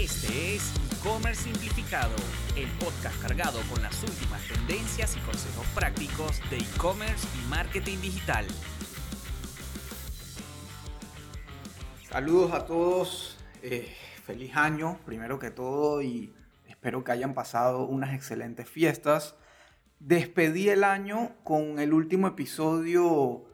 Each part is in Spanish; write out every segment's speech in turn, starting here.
Este es E-Commerce Simplificado, el podcast cargado con las últimas tendencias y consejos prácticos de e-commerce y marketing digital. Saludos a todos, eh, feliz año primero que todo y espero que hayan pasado unas excelentes fiestas. Despedí el año con el último episodio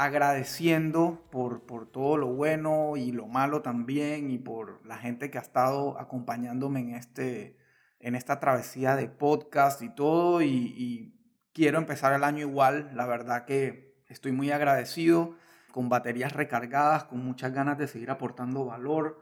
agradeciendo por, por todo lo bueno y lo malo también y por la gente que ha estado acompañándome en, este, en esta travesía de podcast y todo. Y, y quiero empezar el año igual, la verdad que estoy muy agradecido, con baterías recargadas, con muchas ganas de seguir aportando valor,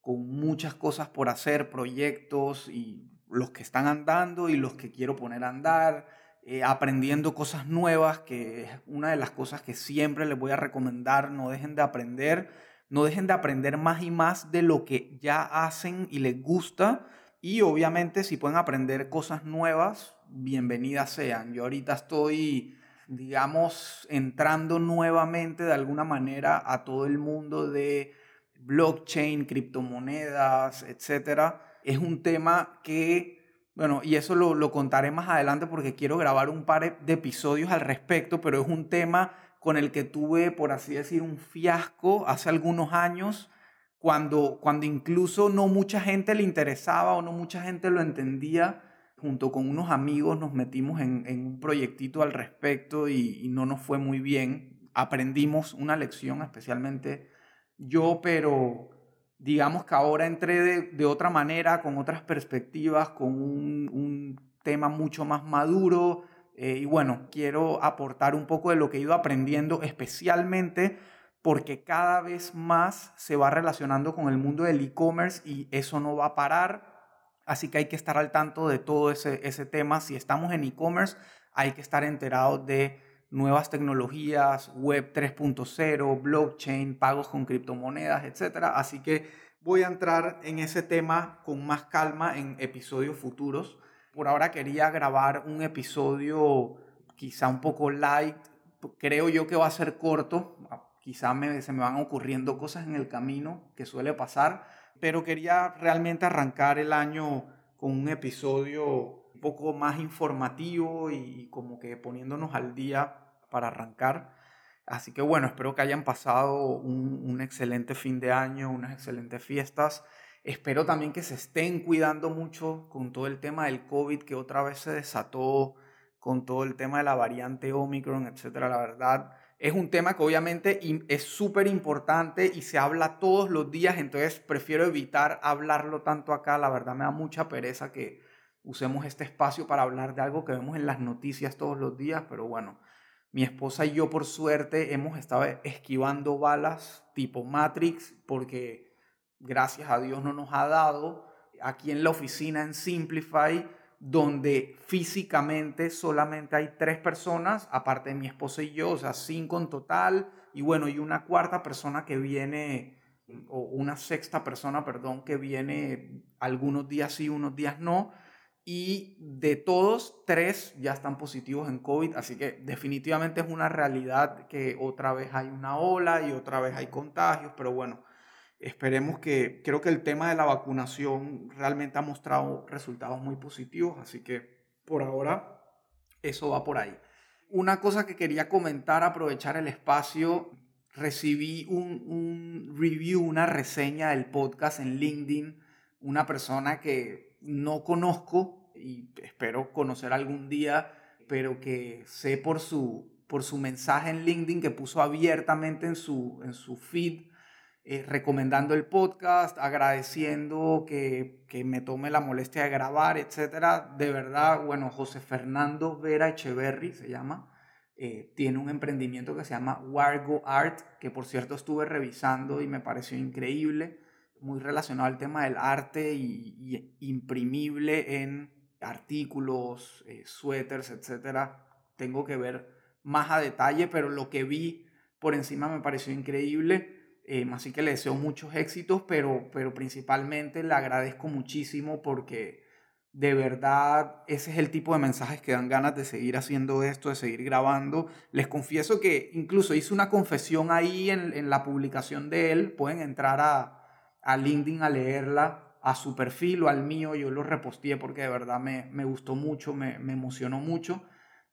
con muchas cosas por hacer, proyectos y los que están andando y los que quiero poner a andar eh, aprendiendo cosas nuevas, que es una de las cosas que siempre les voy a recomendar, no dejen de aprender, no dejen de aprender más y más de lo que ya hacen y les gusta. Y obviamente si pueden aprender cosas nuevas, bienvenidas sean. Yo ahorita estoy, digamos, entrando nuevamente de alguna manera a todo el mundo de blockchain, criptomonedas, etc. Es un tema que bueno, y eso lo, contaré más adelante porque quiero grabar un par de episodios al respecto, pero es un tema con el que tuve, por así decir, un fiasco hace algunos años, cuando, cuando incluso no mucha gente le interesaba o no mucha gente lo entendía. Junto con unos amigos nos metimos en, un proyectito al respecto y, y no nos fue muy bien. Aprendimos una lección, especialmente yo, pero digamos que ahora entré de, otra manera, con otras perspectivas, con un, tema mucho más maduro. Eh, y bueno, quiero aportar un poco de lo que he ido aprendiendo, especialmente porque cada vez más se va relacionando con el mundo del e-commerce y eso no va a parar. Así que hay que estar al tanto de todo ese, ese tema. Si estamos en e-commerce, hay que estar enterados de nuevas tecnologías, web 3.0, blockchain, pagos con criptomonedas, etc. Así que voy a entrar en ese tema con más calma en episodios futuros. Por ahora quería grabar un episodio quizá un poco light. Creo yo que va a ser corto. Quizá se me van ocurriendo cosas en el camino que suele pasar. Pero quería realmente arrancar el año con un episodio un poco más informativo y como que poniéndonos al día para arrancar. Así que bueno, espero que hayan pasado un, excelente fin de año, unas excelentes fiestas. Espero también que se estén cuidando mucho con todo el tema del COVID que otra vez se desató, con todo el tema de la variante Omicron, etcétera. La verdad, es un tema que obviamente es súper importante y se habla todos los días, entonces prefiero evitar hablarlo tanto acá. La verdad me da mucha pereza que usemos este espacio para hablar de algo que vemos en las noticias todos los días, pero bueno, mi esposa y yo, por suerte, hemos estado esquivando balas tipo Matrix porque gracias a Dios no nos ha dado. Aquí en la oficina en Simplify, donde físicamente solamente hay tres personas, aparte de mi esposa y yo, o sea, cinco en total, y bueno, y una cuarta persona que viene, o una sexta persona, perdón, que viene algunos días sí, unos días no y de todos, tres ya están positivos en COVID, así que definitivamente es una realidad que otra vez hay una ola y otra vez hay contagios, pero bueno, esperemos que, creo que el tema de la vacunación realmente ha mostrado resultados muy positivos, así que por ahora eso va por ahí. Una cosa que quería comentar, aprovechar el espacio, recibí un, un review, una reseña del podcast en LinkedIn, una persona que no conozco, y espero conocer algún día, pero que sé por su, por su mensaje en LinkedIn que puso abiertamente en su, en su feed, eh, recomendando el podcast, agradeciendo que, que, me tome la molestia de grabar, etc. De verdad, bueno, José Fernando Vera Echeverry se llama. Eh, tiene un emprendimiento que se llama Wargo Art, que por cierto estuve revisando y me pareció increíble, muy relacionado al tema del arte y imprimible en artículos, eh, suéteres, etcétera. Tengo que ver más a detalle, pero lo que vi por encima me pareció increíble. Eh, así que le deseo muchos éxitos, pero, pero principalmente le agradezco muchísimo porque de verdad ese es el tipo de mensajes que dan ganas de seguir haciendo esto, de seguir grabando. Les confieso que incluso hice una confesión ahí en, en la publicación de él. Pueden entrar a, a LinkedIn a leerla a su perfil o al mío, yo lo reposteé porque de verdad me, me gustó mucho, me, me emocionó mucho.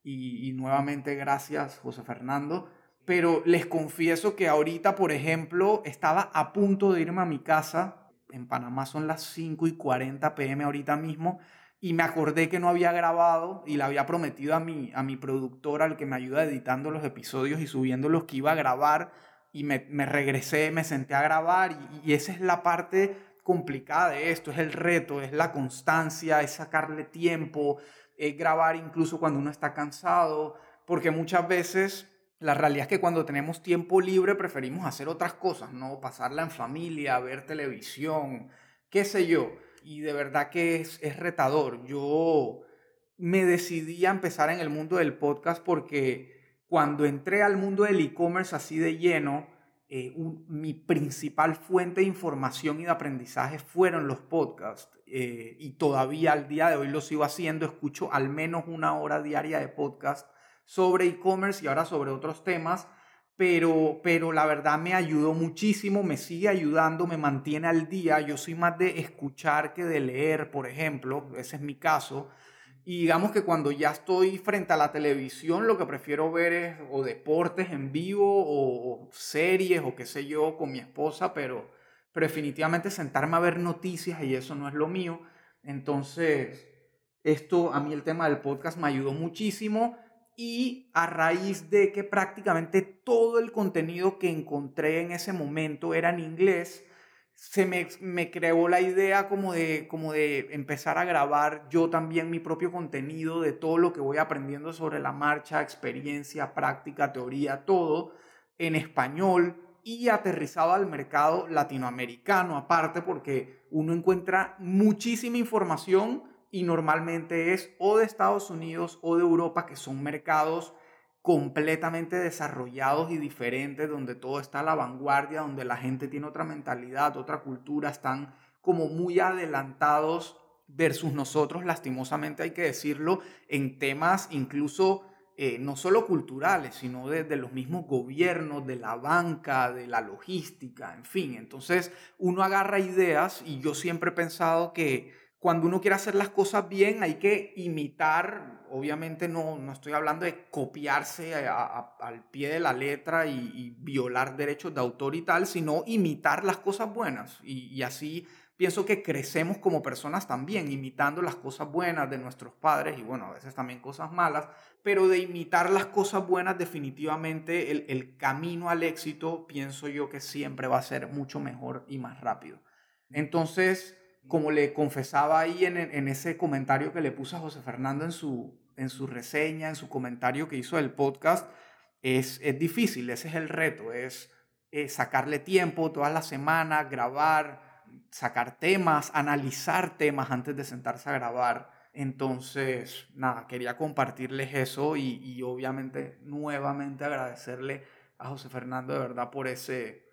Y, nuevamente gracias, José Fernando. Pero les confieso que ahorita, por ejemplo, estaba a punto de irme a mi casa. En Panamá son las 5 y 40 pm ahorita mismo. Y me acordé que no había grabado y le había prometido a mi, a mi productor, al que me ayuda editando los episodios y subiendo los que iba a grabar. Y me, me regresé, me senté a grabar. Y esa es la parte complicada de esto, es el reto, es la constancia, es sacarle tiempo, es grabar incluso cuando uno está cansado, porque muchas veces la realidad es que cuando tenemos tiempo libre preferimos hacer otras cosas, ¿no? Pasarla en familia, ver televisión, qué sé yo. Y de verdad que es, es retador. Yo me decidí a empezar en el mundo del podcast porque cuando entré al mundo del e-commerce así de lleno, eh, mi principal fuente de información y de aprendizaje fueron los podcasts. Eh, y todavía al día de hoy lo sigo haciendo. Escucho al menos una hora diaria de podcast sobre e-commerce y ahora sobre otros temas. Pero, pero la verdad me ayudó muchísimo, me sigue ayudando, me mantiene al día. Yo soy más de escuchar que de leer, por ejemplo. Ese es mi caso. Y digamos que cuando ya estoy frente a la televisión, lo que prefiero ver es o deportes en vivo o, series o qué sé yo con mi esposa, pero, pero definitivamente sentarme a ver noticias y eso no es lo mío. Entonces, esto a mí el tema del podcast me ayudó muchísimo y a raíz de que prácticamente todo el contenido que encontré en ese momento era en inglés, se me, creó la idea como de, como de empezar a grabar yo también mi propio contenido de todo lo que voy aprendiendo sobre la marcha, experiencia, práctica, teoría, todo en español y aterrizado al mercado latinoamericano aparte porque uno encuentra muchísima información y normalmente es o de Estados Unidos o de Europa que son mercados completamente desarrollados y diferentes, donde todo está a la vanguardia, donde la gente tiene otra mentalidad, otra cultura, están como muy adelantados versus nosotros, lastimosamente hay que decirlo, en temas incluso eh, no solo culturales, sino de, de, los mismos gobiernos, de la banca, de la logística, en fin. Entonces uno agarra ideas y yo siempre he pensado que cuando uno quiere hacer las cosas bien hay que imitar, obviamente no, no estoy hablando de copiarse al pie de la letra y, violar derechos de autor y tal, sino imitar las cosas buenas. Y, así pienso que crecemos como personas también, imitando las cosas buenas de nuestros padres y bueno, a veces también cosas malas, pero de imitar las cosas buenas definitivamente el camino al éxito pienso yo que siempre va a ser mucho mejor y más rápido. Entonces, como le confesaba ahí en, ese comentario que le puse a José Fernando en su, en su reseña, en su comentario que hizo del podcast, es, es difícil, ese es el reto, es, sacarle tiempo todas las semanas, grabar, sacar temas, analizar temas antes de sentarse a grabar. Entonces, nada, quería compartirles eso y, y obviamente nuevamente agradecerle a José Fernando de verdad por ese,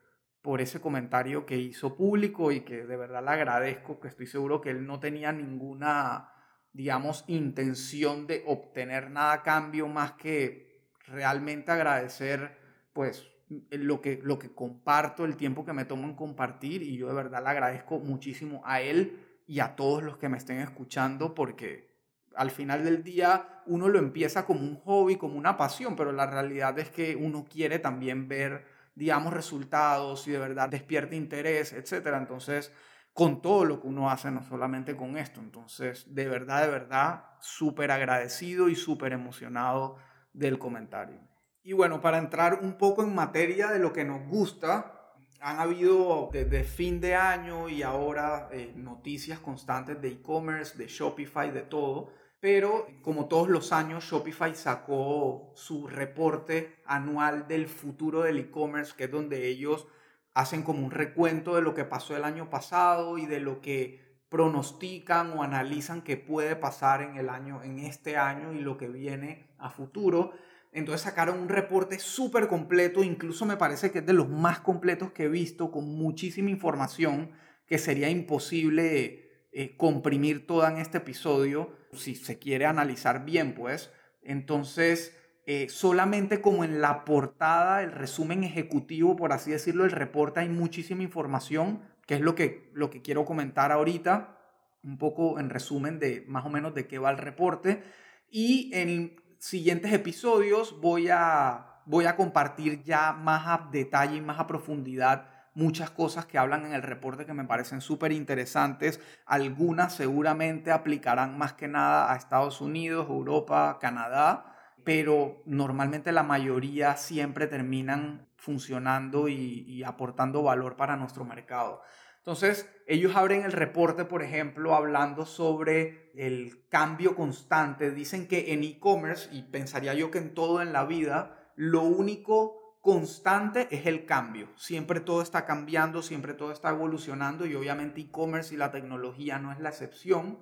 por ese comentario que hizo público y que de verdad le agradezco, que estoy seguro que él no tenía ninguna, digamos, intención de obtener nada a cambio más que realmente agradecer, pues, lo que, lo que comparto, el tiempo que me tomo en compartir y yo de verdad le agradezco muchísimo a él y a todos los que me estén escuchando porque al final del día uno lo empieza como un hobby, como una pasión, pero la realidad es que uno quiere también ver digamos, resultados y de verdad despierte interés, etcétera. Entonces, con todo lo que uno hace, no solamente con esto. Entonces, de verdad, de verdad, súper agradecido y súper emocionado del comentario. Y bueno, para entrar un poco en materia de lo que nos gusta, han habido desde fin de año y ahora eh, noticias constantes de e-commerce, de Shopify, de todo. Pero como todos los años, Shopify sacó su reporte anual del futuro del e-commerce, que es donde ellos hacen como un recuento de lo que pasó el año pasado y de lo que pronostican o analizan que puede pasar en el año, en este año y lo que viene a futuro. Entonces sacaron un reporte súper completo, incluso me parece que es de los más completos que he visto, con muchísima información que sería imposible eh, comprimir toda en este episodio, si se quiere analizar bien, pues. Entonces, eh, solamente como en la portada, el resumen ejecutivo, por así decirlo, el reporte, hay muchísima información, que es lo que, lo que quiero comentar ahorita, un poco en resumen de más o menos de qué va el reporte. Y en siguientes episodios voy a, voy a compartir ya más a detalle y más a profundidad muchas cosas que hablan en el reporte que me parecen súper interesantes. Algunas seguramente aplicarán más que nada a Estados Unidos, Europa, Canadá, pero normalmente la mayoría siempre terminan funcionando y, aportando valor para nuestro mercado. Entonces, ellos abren el reporte, por ejemplo, hablando sobre el cambio constante. Dicen que en e-commerce, y pensaría yo que en todo en la vida, lo único constante es el cambio. Siempre todo está cambiando, siempre todo está evolucionando y obviamente e-commerce y la tecnología no es la excepción.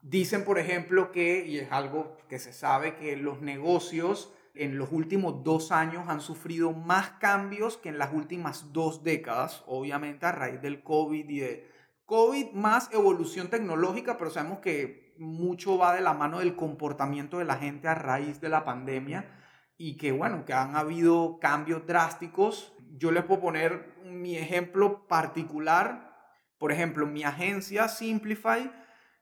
Dicen, por ejemplo, que, y es algo que se sabe, que los negocios en los últimos dos años han sufrido más cambios que en las últimas dos décadas, obviamente a raíz del COVID y de COVID más evolución tecnológica, pero sabemos que mucho va de la mano del comportamiento de la gente a raíz de la pandemia y que bueno, que han habido cambios drásticos. Yo les puedo poner mi ejemplo particular. Por ejemplo, mi agencia Simplify,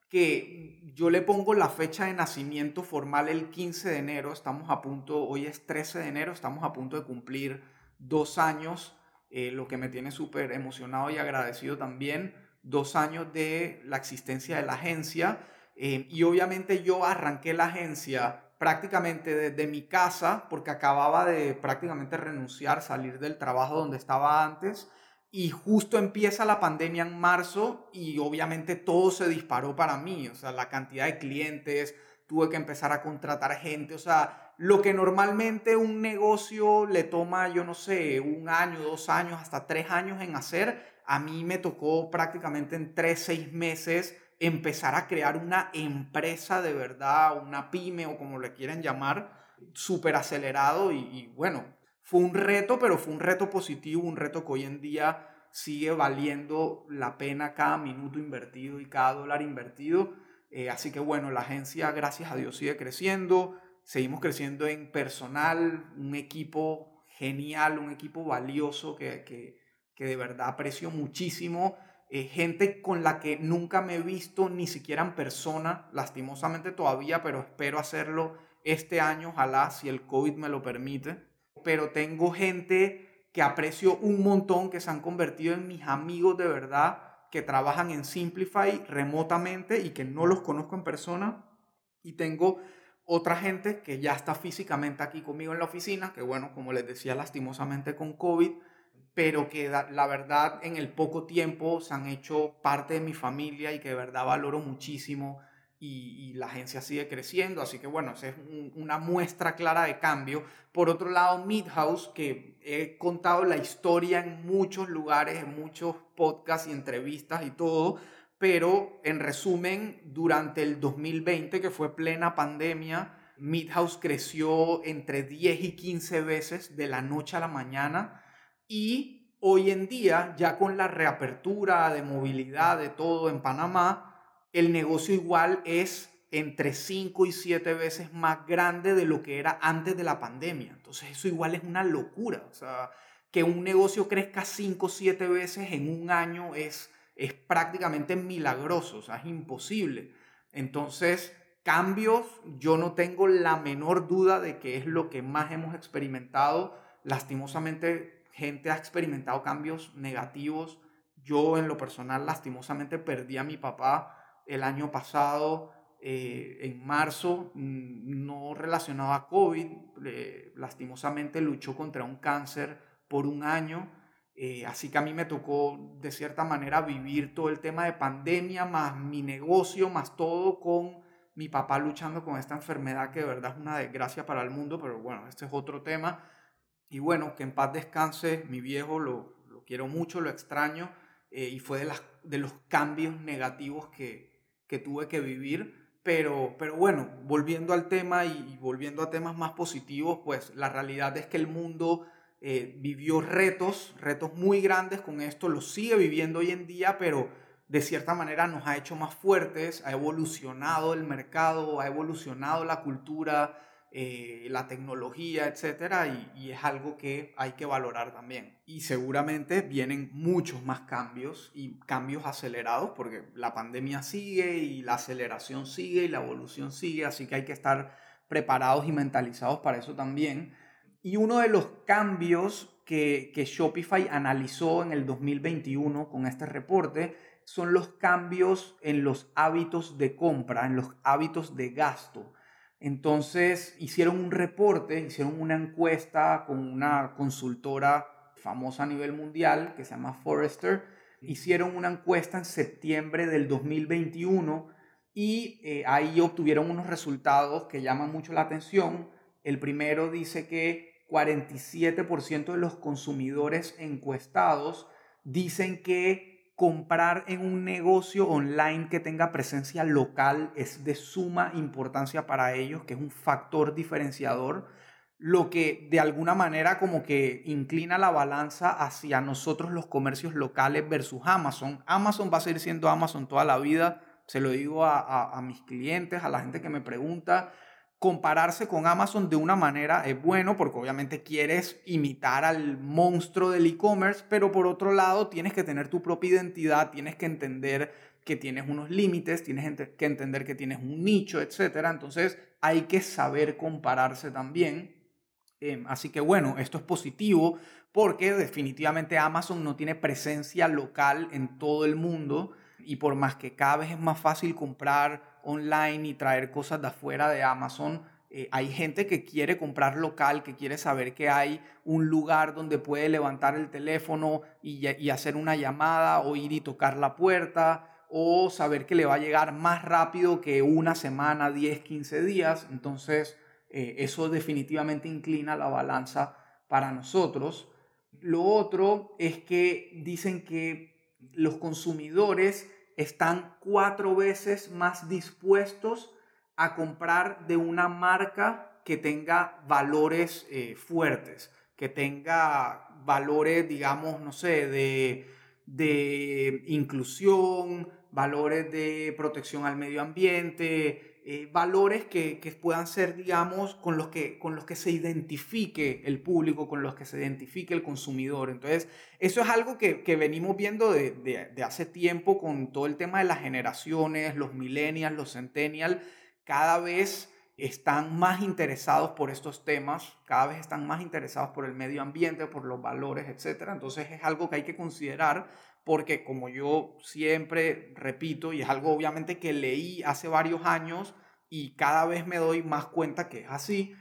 que yo le pongo la fecha de nacimiento formal el 15 de enero, estamos a punto, hoy es 13 de enero, estamos a punto de cumplir dos años, eh, lo que me tiene súper emocionado y agradecido también, dos años de la existencia de la agencia. Eh, y obviamente yo arranqué la agencia prácticamente desde mi casa, porque acababa de prácticamente renunciar, salir del trabajo donde estaba antes, y justo empieza la pandemia en marzo y obviamente todo se disparó para mí, o sea, la cantidad de clientes, tuve que empezar a contratar gente, o sea, lo que normalmente un negocio le toma, yo no sé, un año, dos años, hasta tres años en hacer, a mí me tocó prácticamente en tres, seis meses empezar a crear una empresa de verdad, una pyme o como le quieran llamar, súper acelerado y, bueno, fue un reto, pero fue un reto positivo, un reto que hoy en día sigue valiendo la pena cada minuto invertido y cada dólar invertido. Eh, así que bueno, la agencia, gracias a Dios, sigue creciendo. Seguimos creciendo en personal, un equipo genial, un equipo valioso que, que de verdad aprecio muchísimo. Eh, gente con la que nunca me he visto ni siquiera en persona, lastimosamente todavía, pero espero hacerlo este año, ojalá, si el COVID me lo permite. Pero tengo gente que aprecio un montón, que se han convertido en mis amigos de verdad, que trabajan en Simplify remotamente y que no los conozco en persona. Y tengo otra gente que ya está físicamente aquí conmigo en la oficina, que bueno, como les decía, lastimosamente con COVID, pero que la verdad en el poco tiempo se han hecho parte de mi familia y que de verdad valoro muchísimo y, la agencia sigue creciendo, así que bueno, es una muestra clara de cambio. Por otro lado, Midhouse, que he contado la historia en muchos lugares, en muchos podcasts y entrevistas y todo, pero en resumen, durante el 2020, que fue plena pandemia, Midhouse creció entre 10 y 15 veces de la noche a la mañana y hoy en día, ya con la reapertura de movilidad de todo en Panamá, el negocio igual es entre 5 y 7 veces más grande de lo que era antes de la pandemia. Entonces eso igual es una locura. O sea, que un negocio crezca 5 o 7 veces en un año es, es prácticamente milagroso, o sea, es imposible. Entonces, cambios, yo no tengo la menor duda de que es lo que más hemos experimentado. Lastimosamente, gente ha experimentado cambios negativos. Yo en lo personal lastimosamente perdí a mi papá el año pasado, eh, en marzo, mm, no relacionado a COVID, lastimosamente luchó contra un cáncer por un año. Eh, así que a mí me tocó de cierta manera vivir todo el tema de pandemia, más mi negocio, más todo con mi papá luchando con esta enfermedad que de verdad es una desgracia para el mundo, pero bueno, este es otro tema. Y bueno, que en paz descanse mi viejo, lo, quiero mucho, lo extraño, eh, y fue de, las, de los cambios negativos que, que tuve que vivir. Pero, pero bueno, volviendo al tema y, volviendo a temas más positivos, pues la realidad es que el mundo eh, vivió retos, retos muy grandes con esto, lo sigue viviendo hoy en día, pero de cierta manera nos ha hecho más fuertes, ha evolucionado el mercado, ha evolucionado la cultura, eh, la tecnología, etcétera, y, es algo que hay que valorar también. Y seguramente vienen muchos más cambios y cambios acelerados porque la pandemia sigue y la aceleración sigue y la evolución sigue, así que hay que estar preparados y mentalizados para eso también. Y uno de los cambios que, que Shopify analizó en el 2021 con este reporte son los cambios en los hábitos de compra, en los hábitos de gasto. Entonces hicieron un reporte, hicieron una encuesta con una consultora famosa a nivel mundial que se llama Forrester. Hicieron una encuesta en septiembre del 2021 y eh, ahí obtuvieron unos resultados que llaman mucho la atención. El primero dice que 47% de los consumidores encuestados dicen que comprar en un negocio online que tenga presencia local es de suma importancia para ellos, que es un factor diferenciador, lo que de alguna manera como que inclina la balanza hacia nosotros los comercios locales versus Amazon. Amazon va a seguir siendo Amazon toda la vida, se lo digo a, a mis clientes, a la gente que me pregunta, compararse con Amazon de una manera es bueno porque obviamente quieres imitar al monstruo del e-commerce, pero por otro lado tienes que tener tu propia identidad, tienes que entender que tienes unos límites, tienes que entender que tienes un nicho, etc. Entonces hay que saber compararse también. Em, así que bueno, esto es positivo porque definitivamente Amazon no tiene presencia local en todo el mundo y por más que cada vez es más fácil comprar online y traer cosas de afuera de Amazon. Eh, hay gente que quiere comprar local, que quiere saber que hay un lugar donde puede levantar el teléfono y, hacer una llamada o ir y tocar la puerta o saber que le va a llegar más rápido que una semana, 10, 15 días. Entonces, eh, eso definitivamente inclina la balanza para nosotros. Lo otro es que dicen que los consumidores están cuatro veces más dispuestos a comprar de una marca que tenga valores eh, fuertes, que tenga valores, digamos, no sé, de, de inclusión, valores de protección al medio ambiente, eh, valores que, puedan ser, digamos, con los que, con los que se identifique el público, con los que se identifique el consumidor. Entonces, eso es algo que, venimos viendo de, hace tiempo con todo el tema de las generaciones, los millennials, los centennials, cada vez están más interesados por estos temas, cada vez están más interesados por el medio ambiente, por los valores, etc. Entonces es algo que hay que considerar porque como yo siempre repito, y es algo obviamente que leí hace varios años y cada vez me doy más cuenta que es así,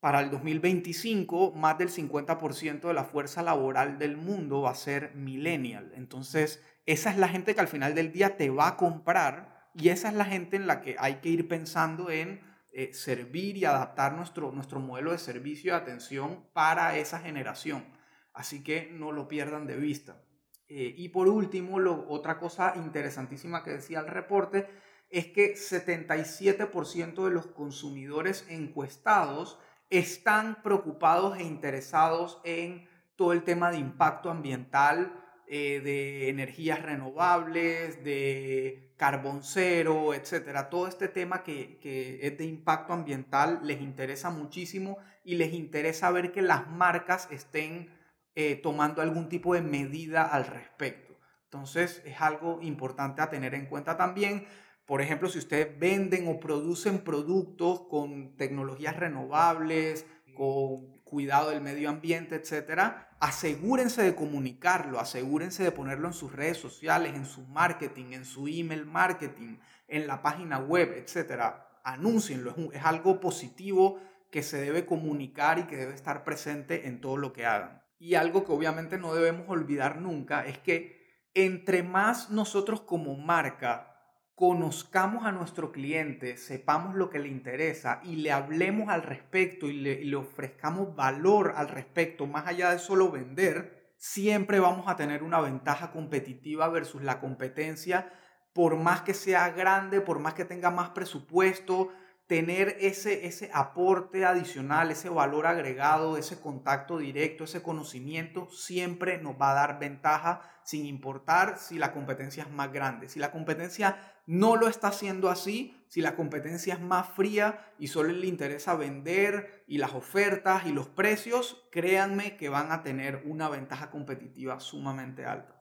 para el 2025 más del 50% de la fuerza laboral del mundo va a ser millennial. Entonces, esa es la gente que al final del día te va a comprar y esa es la gente en la que hay que ir pensando en eh, servir y adaptar nuestro, nuestro modelo de servicio y atención para esa generación. Así que no lo pierdan de vista. Eh, y por último, otra cosa interesantísima que decía el reporte es que 77% de los consumidores encuestados están preocupados e interesados en todo el tema de impacto ambiental, eh, de energías renovables, de carbón cero, etcétera. Todo este tema que es de impacto ambiental les interesa muchísimo y les interesa ver que las marcas estén eh, tomando algún tipo de medida al respecto. Entonces es algo importante a tener en cuenta también. Por ejemplo, si ustedes venden o producen productos con tecnologías renovables, con cuidado del medio ambiente, etcétera, asegúrense de comunicarlo, asegúrense de ponerlo en sus redes sociales, en su marketing, en su email marketing, en la página web, etcétera. Anúncienlo, es algo positivo que se debe comunicar y que debe estar presente en todo lo que hagan. Y algo que obviamente no debemos olvidar nunca es que entre más nosotros como marca conozcamos a nuestro cliente, sepamos lo que le interesa y le hablemos al respecto y le, ofrezcamos valor al respecto, más allá de solo vender, siempre vamos a tener una ventaja competitiva versus la competencia, por más que sea grande, por más que tenga más presupuesto, tener ese, ese aporte adicional, ese valor agregado, ese contacto directo, ese conocimiento, siempre nos va a dar ventaja sin importar si la competencia es más grande. Si la competencia no lo está haciendo así, si la competencia es más fría y solo le interesa vender y las ofertas y los precios, créanme que van a tener una ventaja competitiva sumamente alta.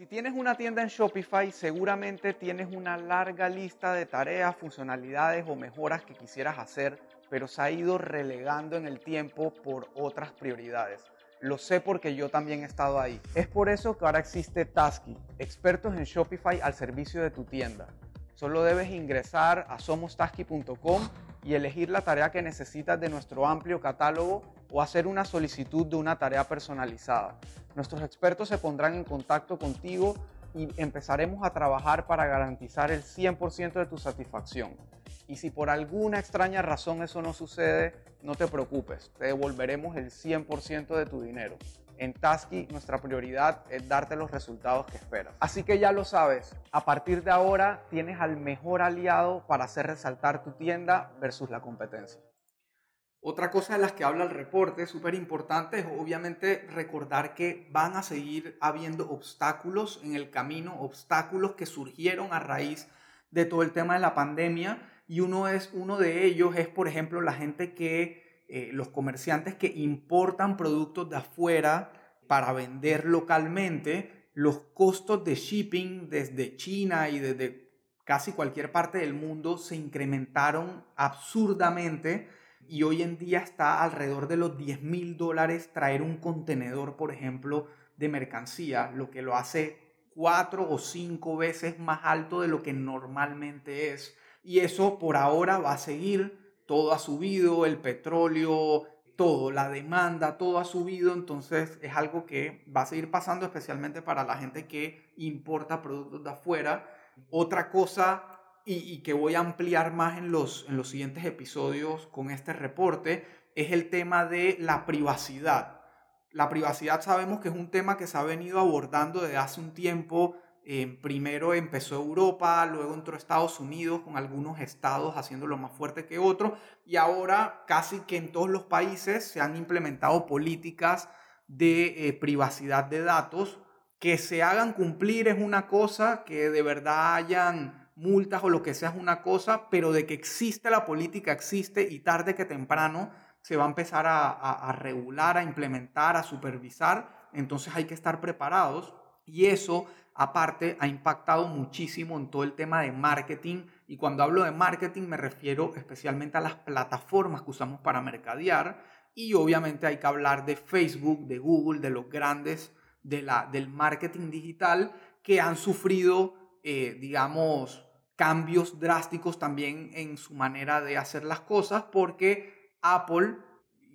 Si tienes una tienda en Shopify, seguramente tienes una larga lista de tareas, funcionalidades o mejoras que quisieras hacer, pero se ha ido relegando en el tiempo por otras prioridades. Lo sé porque yo también he estado ahí. Es por eso que ahora existe Tasky, expertos en Shopify al servicio de tu tienda. Solo debes ingresar a somostasky.com y elegir la tarea que necesitas de nuestro amplio catálogo o hacer una solicitud de una tarea personalizada. Nuestros expertos se pondrán en contacto contigo y empezaremos a trabajar para garantizar el 100% de tu satisfacción. Y si por alguna extraña razón eso no sucede, no te preocupes, te devolveremos el 100% de tu dinero. En Tasky nuestra prioridad es darte los resultados que esperas. Así que ya lo sabes, a partir de ahora tienes al mejor aliado para hacer resaltar tu tienda versus la competencia. Otra cosa de las que habla el reporte, súper importante, es obviamente recordar que van a seguir habiendo obstáculos en el camino, obstáculos que surgieron a raíz de todo el tema de la pandemia y uno, es, uno de ellos es, por ejemplo, la gente que eh, los comerciantes que importan productos de afuera para vender localmente, los costos de shipping desde China y desde casi cualquier parte del mundo se incrementaron absurdamente y hoy en día está alrededor de los 10 mil dólares traer un contenedor, por ejemplo, de mercancía, lo que lo hace cuatro o cinco veces más alto de lo que normalmente es. Y eso por ahora va a seguir todo ha subido, el petróleo, todo, la demanda, todo ha subido, entonces es algo que va a seguir pasando especialmente para la gente que importa productos de afuera. Otra cosa y, que voy a ampliar más en los, en los siguientes episodios con este reporte es el tema de la privacidad. La privacidad sabemos que es un tema que se ha venido abordando desde hace un tiempo primero empezó Europa, luego entró Estados Unidos, con algunos estados haciéndolo más fuerte que otros, y ahora casi que en todos los países se han implementado políticas de eh, privacidad de datos. Que se hagan cumplir es una cosa, que de verdad hayan multas o lo que sea es una cosa, pero de que existe la política, existe y tarde que temprano se va a empezar a regular, a implementar, a supervisar. Entonces hay que estar preparados y eso aparte ha impactado muchísimo en todo el tema de marketing y cuando hablo de marketing me refiero especialmente a las plataformas que usamos para mercadear y obviamente hay que hablar de Facebook, de Google, de los grandes de la, del marketing digital que han sufrido, eh, digamos, cambios drásticos también en su manera de hacer las cosas porque Apple,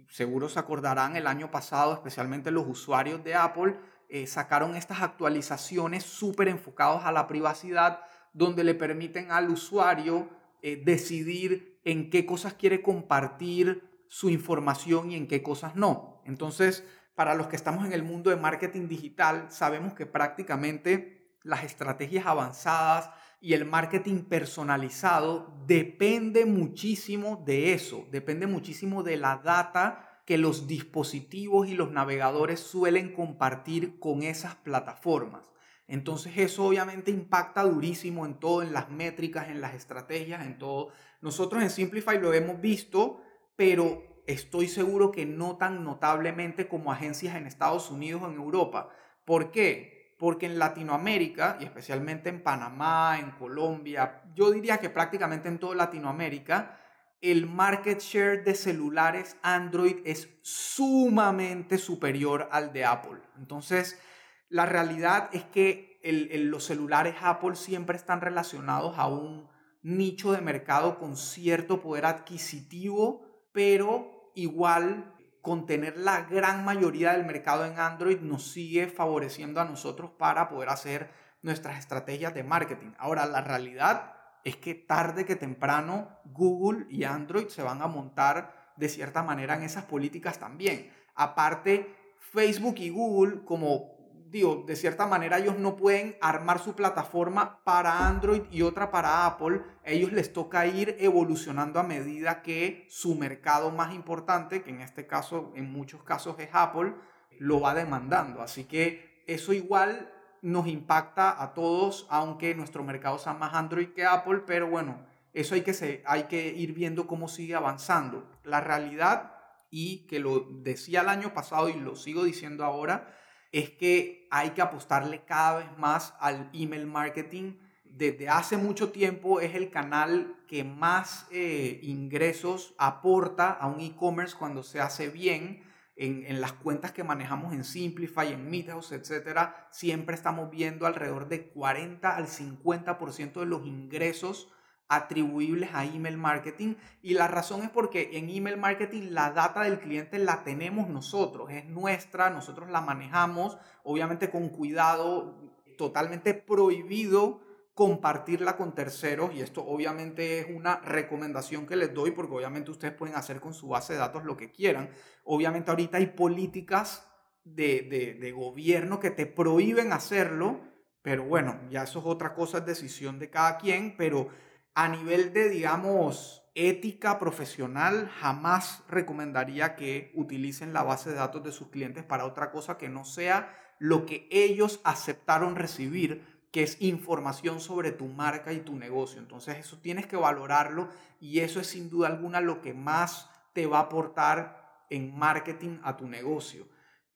seguro se acordarán el año pasado, especialmente los usuarios de Apple, eh, sacaron estas actualizaciones súper enfocados a la privacidad, donde le permiten al usuario eh, decidir en qué cosas quiere compartir su información y en qué cosas no. Entonces, para los que estamos en el mundo de marketing digital, sabemos que prácticamente las estrategias avanzadas y el marketing personalizado depende muchísimo de eso, depende muchísimo de la data que los dispositivos y los navegadores suelen compartir con esas plataformas. Entonces eso obviamente impacta durísimo en todo, en las métricas, en las estrategias, en todo. Nosotros en Simplify lo hemos visto, pero estoy seguro que no tan notablemente como agencias en Estados Unidos o en Europa. ¿Por qué? Porque en Latinoamérica, y especialmente en Panamá, en Colombia, yo diría que prácticamente en toda Latinoamérica, el market share de celulares Android es sumamente superior al de Apple. Entonces, la realidad es que los celulares Apple siempre están relacionados a un nicho de mercado con cierto poder adquisitivo, pero igual con tener la gran mayoría del mercado en Android nos sigue favoreciendo a nosotros para poder hacer nuestras estrategias de marketing. Ahora, la realidad es que tarde que temprano Google y Android se van a montar de cierta manera en esas políticas también. Aparte, Facebook y Google, como digo, de cierta manera ellos no pueden armar su plataforma para Android y otra para Apple. ellos les toca ir evolucionando a medida que su mercado más importante, que en este caso, en muchos casos es Apple, lo va demandando. Así que eso igual nos impacta a todos, aunque nuestro mercado sea más Android que Apple, pero bueno, eso hay que, hay que ir viendo cómo sigue avanzando. La realidad, y que lo decía el año pasado y lo sigo diciendo ahora, es que hay que apostarle cada vez más al email marketing. Desde hace mucho tiempo es el canal que más eh, ingresos aporta a un e-commerce cuando se hace bien. En, en, las cuentas que manejamos en Simplify, en Meethouse, etcétera, siempre estamos viendo alrededor de 40 al 50% de los ingresos atribuibles a email marketing y la razón es porque en email marketing la data del cliente la tenemos nosotros, es nuestra, nosotros la manejamos, obviamente con cuidado, totalmente prohibido compartirla con terceros y esto obviamente es una recomendación que les doy porque obviamente ustedes pueden hacer con su base de datos lo que quieran. Obviamente ahorita hay políticas de, de, de gobierno que te prohíben hacerlo, pero bueno, ya eso es otra cosa, es decisión de cada quien, pero a nivel de, digamos, ética profesional, jamás recomendaría que utilicen la base de datos de sus clientes para otra cosa que no sea lo que ellos aceptaron recibir, que es información sobre tu marca y tu negocio. Entonces eso tienes que valorarlo y eso es sin duda alguna lo que más te va a aportar en marketing a tu negocio.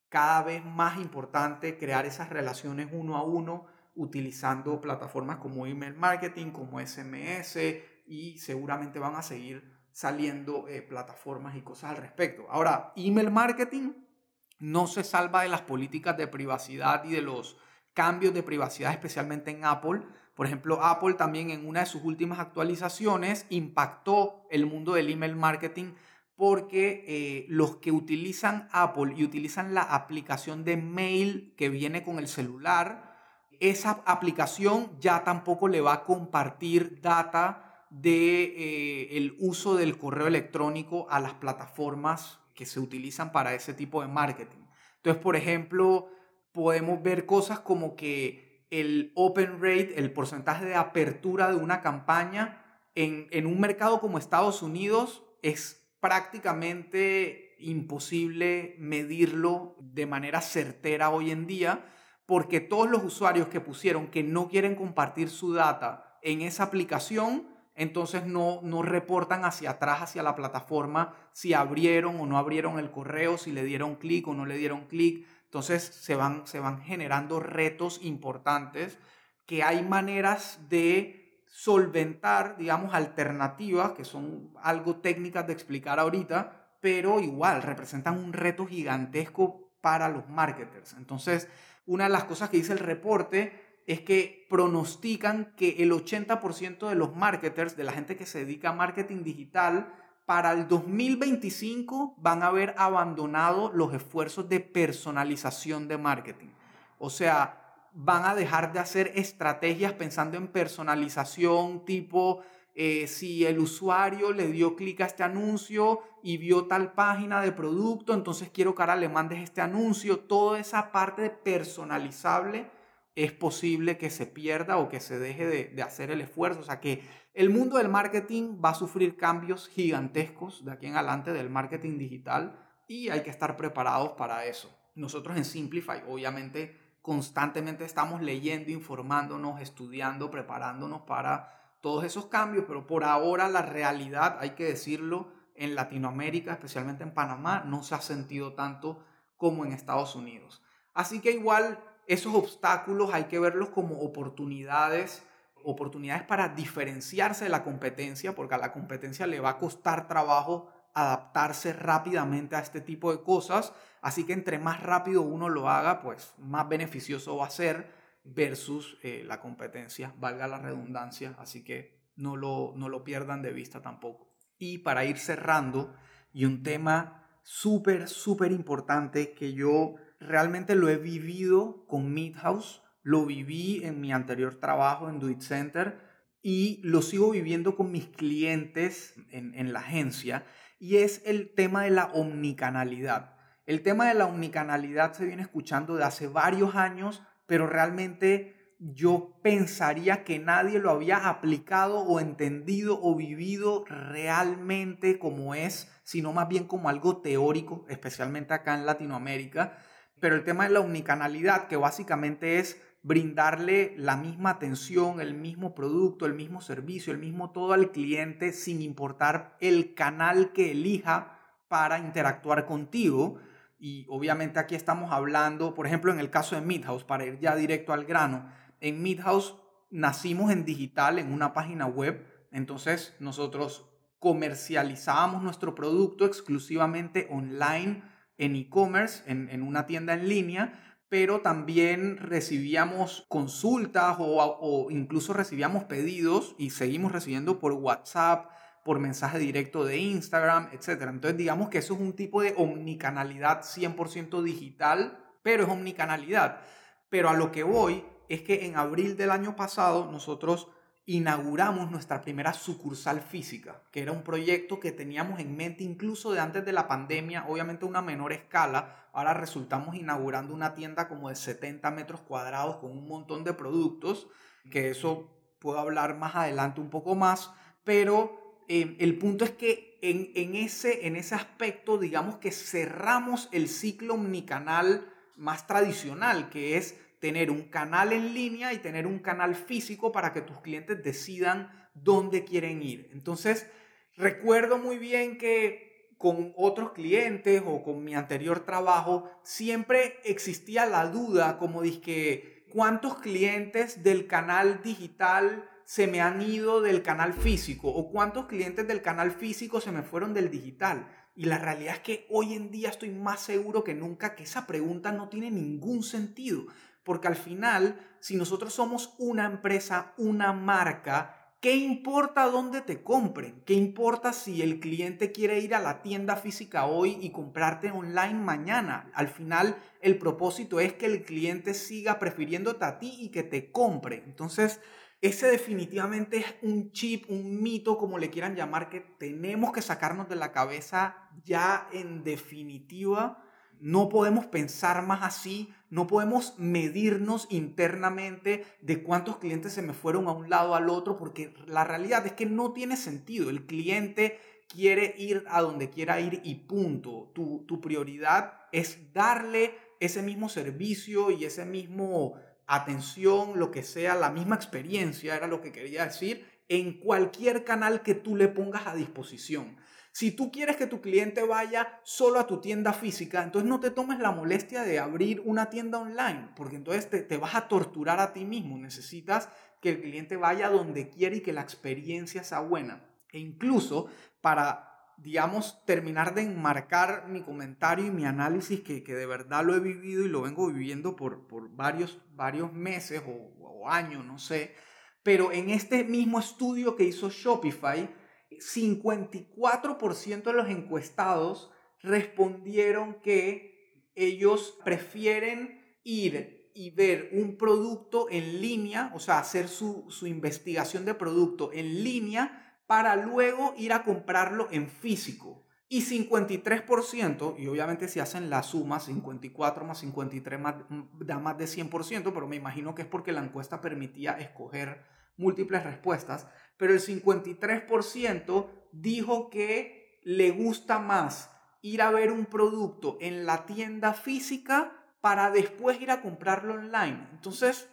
Cada vez más importante crear esas relaciones uno a uno utilizando plataformas como email marketing, como SMS y seguramente van a seguir saliendo eh, plataformas y cosas al respecto. Ahora, email marketing no se salva de las políticas de privacidad y de los cambios de privacidad, especialmente en Apple. Por ejemplo, Apple también en una de sus últimas actualizaciones impactó el mundo del email marketing porque eh, los que utilizan Apple y utilizan la aplicación de mail que viene con el celular, esa aplicación ya tampoco le va a compartir data de eh, el uso del correo electrónico a las plataformas que se utilizan para ese tipo de marketing. Entonces, por ejemplo, podemos ver cosas como que el open rate, el porcentaje de apertura de una campaña en, en un mercado como Estados Unidos es prácticamente imposible medirlo de manera certera hoy en día porque todos los usuarios que pusieron que no quieren compartir su data en esa aplicación, entonces no, no reportan hacia atrás, hacia la plataforma, si abrieron o no abrieron el correo, si le dieron clic o no le dieron clic. Entonces se van, se van generando retos importantes que hay maneras de solventar, digamos, alternativas, que son algo técnicas de explicar ahorita, pero igual representan un reto gigantesco para los marketers. Entonces, una de las cosas que dice el reporte es que pronostican que el 80% de los marketers, de la gente que se dedica a marketing digital, para el 2025 van a haber abandonado los esfuerzos de personalización de marketing. O sea, van a dejar de hacer estrategias pensando en personalización tipo eh, si el usuario le dio clic a este anuncio y vio tal página de producto, entonces quiero que ahora le mandes este anuncio. Toda esa parte personalizable es posible que se pierda o que se deje de, de hacer el esfuerzo. O sea que el mundo del marketing va a sufrir cambios gigantescos de aquí en adelante del marketing digital y hay que estar preparados para eso. Nosotros en Simplify, obviamente, constantemente estamos leyendo, informándonos, estudiando, preparándonos para todos esos cambios, pero por ahora la realidad, hay que decirlo, en Latinoamérica, especialmente en Panamá, no se ha sentido tanto como en Estados Unidos. Así que igual esos obstáculos hay que verlos como oportunidades, oportunidades para diferenciarse de la competencia, porque a la competencia le va a costar trabajo adaptarse rápidamente a este tipo de cosas, así que entre más rápido uno lo haga, pues más beneficioso va a ser versus eh, la competencia, valga la redundancia, así que no lo, no lo pierdan de vista tampoco. Y para ir cerrando, y un tema súper, súper importante que yo realmente lo he vivido con Midhouse, lo viví en mi anterior trabajo en Do Center y lo sigo viviendo con mis clientes en, en la agencia, y es el tema de la omnicanalidad. El tema de la omnicanalidad se viene escuchando de hace varios años, pero realmente yo pensaría que nadie lo había aplicado o entendido o vivido realmente como es, sino más bien como algo teórico, especialmente acá en Latinoamérica. Pero el tema de la omnicanalidad, que básicamente es brindarle la misma atención, el mismo producto, el mismo servicio, el mismo todo al cliente sin importar el canal que elija para interactuar contigo. Y obviamente aquí estamos hablando, por ejemplo, en el caso de Midhouse, para ir ya directo al grano, en Midhouse nacimos en digital, en una página web, entonces nosotros comercializábamos nuestro producto exclusivamente online en e-commerce, en, una tienda en línea, pero también recibíamos consultas o, incluso recibíamos pedidos y seguimos recibiendo por WhatsApp, por mensaje directo de Instagram, etc. Entonces digamos que eso es un tipo de omnicanalidad 100% digital, pero es omnicanalidad. Pero a lo que voy es que en abril del año pasado nosotros inauguramos nuestra primera sucursal física, que era un proyecto que teníamos en mente incluso de antes de la pandemia, obviamente a una menor escala. Ahora resultamos inaugurando una tienda como de 70 metros cuadrados con un montón de productos, que eso puedo hablar más adelante un poco más, pero eh, el punto es que en, ese, en ese aspecto, digamos que cerramos el ciclo omnicanal más tradicional, que es tener un canal en línea y tener un canal físico para que tus clientes decidan dónde quieren ir. Entonces, recuerdo muy bien que con otros clientes o con mi anterior trabajo, siempre existía la duda como que cuántos clientes del canal digital se me han ido del canal físico o cuántos clientes del canal físico se me fueron del digital. Y la realidad es que hoy en día estoy más seguro que nunca que esa pregunta no tiene ningún sentido. Porque al final, si nosotros somos una empresa, una marca, ¿qué importa dónde te compren? ¿Qué importa si el cliente quiere ir a la tienda física hoy y comprarte online mañana? Al final, el propósito es que el cliente siga prefiriéndote a ti y que te compre. Entonces, ese definitivamente es un chip, un mito, como le quieran llamar, que tenemos que sacarnos de la cabeza ya en definitiva no podemos pensar más así, no podemos medirnos internamente de cuántos clientes se me fueron a un lado al otro, porque la realidad es que no tiene sentido. El cliente quiere ir a donde quiera ir y punto. Tu, tu prioridad es darle ese mismo servicio y ese mismo atención, lo que sea, la misma experiencia, era lo que quería decir, en cualquier canal que tú le pongas a disposición. Si tú quieres que tu cliente vaya solo a tu tienda física, entonces no te tomes la molestia de abrir una tienda online, porque entonces te, vas a torturar a ti mismo. Necesitas que el cliente vaya donde quiere y que la experiencia sea buena. E incluso para digamos, terminar de enmarcar mi comentario y mi análisis, que, de verdad lo he vivido y lo vengo viviendo por, varios, varios meses o, años, no sé. Pero en este mismo estudio que hizo Shopify, 54% de los encuestados respondieron que ellos prefieren ir y ver un producto en línea, o sea, hacer su, investigación de producto en línea para luego ir a comprarlo en físico. Y 53%, y obviamente si hacen la suma, 54 más 53 da más de 100%, pero me imagino que es porque la encuesta permitía escoger múltiples respuestas, pero el 53% dijo que le gusta más ir a ver un producto en la tienda física para después ir a comprarlo online. Entonces,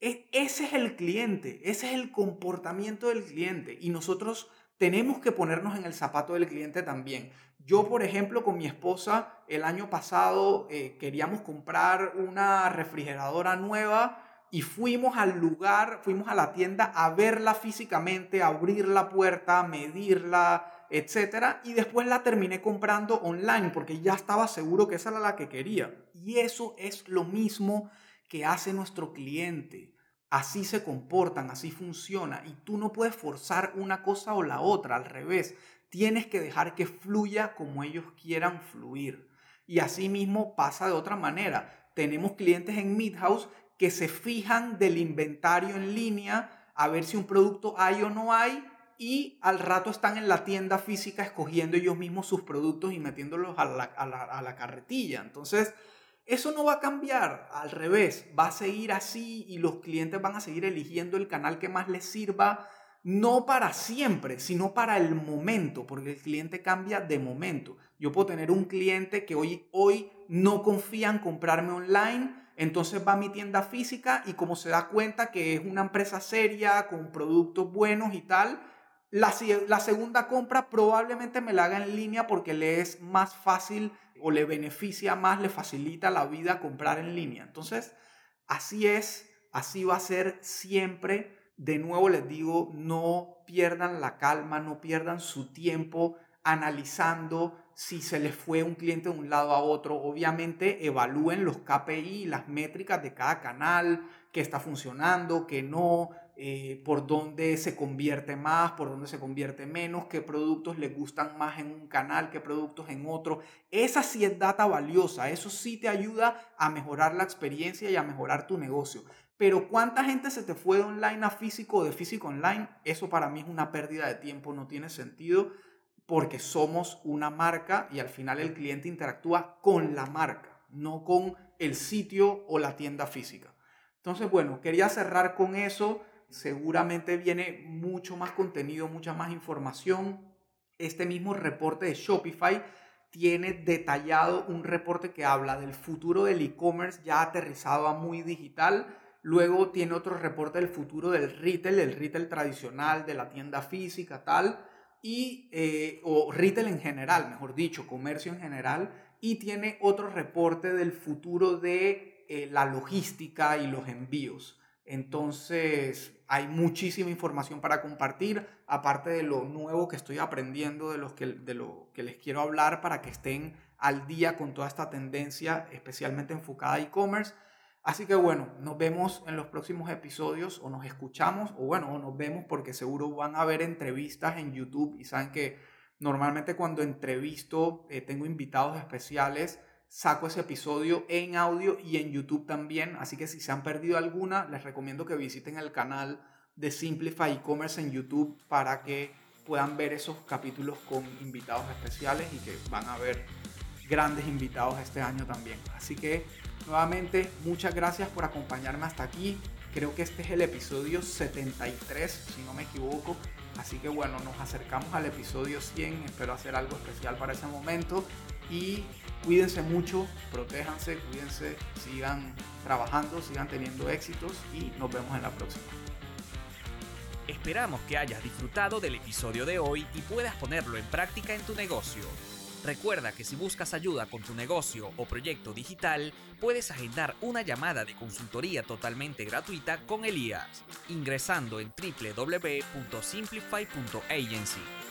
ese es el cliente, ese es el comportamiento del cliente y nosotros tenemos que ponernos en el zapato del cliente también. Yo, por ejemplo, con mi esposa, el año pasado eh, queríamos comprar una refrigeradora nueva y fuimos al lugar, fuimos a la tienda a verla físicamente, a abrir la puerta, medirla, etcétera, y después la terminé comprando online porque ya estaba seguro que esa era la que quería. Y eso es lo mismo que hace nuestro cliente. Así se comportan, así funciona y tú no puedes forzar una cosa o la otra, al revés. Tienes que dejar que fluya como ellos quieran fluir. Y así mismo pasa de otra manera. Tenemos clientes en Midhouse que se fijan del inventario en línea a ver si un producto hay o no hay y al rato están en la tienda física escogiendo ellos mismos sus productos y metiéndolos a la, a la, carretilla. Entonces, eso no va a cambiar, al revés, va a seguir así y los clientes van a seguir eligiendo el canal que más les sirva, no para siempre, sino para el momento, porque el cliente cambia de momento. Yo puedo tener un cliente que hoy, hoy no confía en comprarme online, entonces va a mi tienda física y como se da cuenta que es una empresa seria, con productos buenos y tal, la, segunda compra probablemente me la haga en línea porque le es más fácil o le beneficia más, le facilita la vida comprar en línea. Entonces, así es, así va a ser siempre. De nuevo les digo, no pierdan la calma, no pierdan su tiempo analizando si se les fue un cliente de un lado a otro. Obviamente evalúen los KPI, las métricas de cada canal, qué está funcionando, qué no, eh, por dónde se convierte más, por dónde se convierte menos, qué productos les gustan más en un canal, qué productos en otro. Esa sí es data valiosa, eso sí te ayuda a mejorar la experiencia y a mejorar tu negocio. Pero cuánta gente se te fue de online a físico o de físico online, eso para mí es una pérdida de tiempo, no tiene sentido porque somos una marca y al final el cliente interactúa con la marca, no con el sitio o la tienda física. Entonces, bueno, quería cerrar con eso seguramente viene mucho más contenido, mucha más información. Este mismo reporte de Shopify tiene detallado un reporte que habla del futuro del e-commerce ya aterrizado a muy digital. Luego tiene otro reporte del futuro del retail, el retail tradicional, de la tienda física, tal. Y, eh, o retail en general, mejor dicho, comercio en general. Y tiene otro reporte del futuro de eh, la logística y los envíos. Entonces, hay muchísima información para compartir, aparte de lo nuevo que estoy aprendiendo, de, que, de lo que les quiero hablar para que estén al día con toda esta tendencia, especialmente enfocada a e-commerce. Así que bueno, nos vemos en los próximos episodios o nos escuchamos o bueno, nos vemos porque seguro van a haber entrevistas en YouTube y saben que normalmente cuando entrevisto eh, tengo invitados especiales saco ese episodio en audio y en YouTube también. Así que si se han perdido alguna, les recomiendo que visiten el canal de Simplify e-commerce en YouTube para que puedan ver esos capítulos con invitados especiales y que van a ver grandes invitados este año también. Así que nuevamente muchas gracias por acompañarme hasta aquí. Creo que este es el episodio 73, si no me equivoco. Así que bueno, nos acercamos al episodio 100. Espero hacer algo especial para ese momento. Y cuídense mucho, protéjanse, cuídense, sigan trabajando, sigan teniendo éxitos y nos vemos en la próxima. Esperamos que hayas disfrutado del episodio de hoy y puedas ponerlo en práctica en tu negocio. Recuerda que si buscas ayuda con tu negocio o proyecto digital, puedes agendar una llamada de consultoría totalmente gratuita con Elías, ingresando en www.simplify.agency.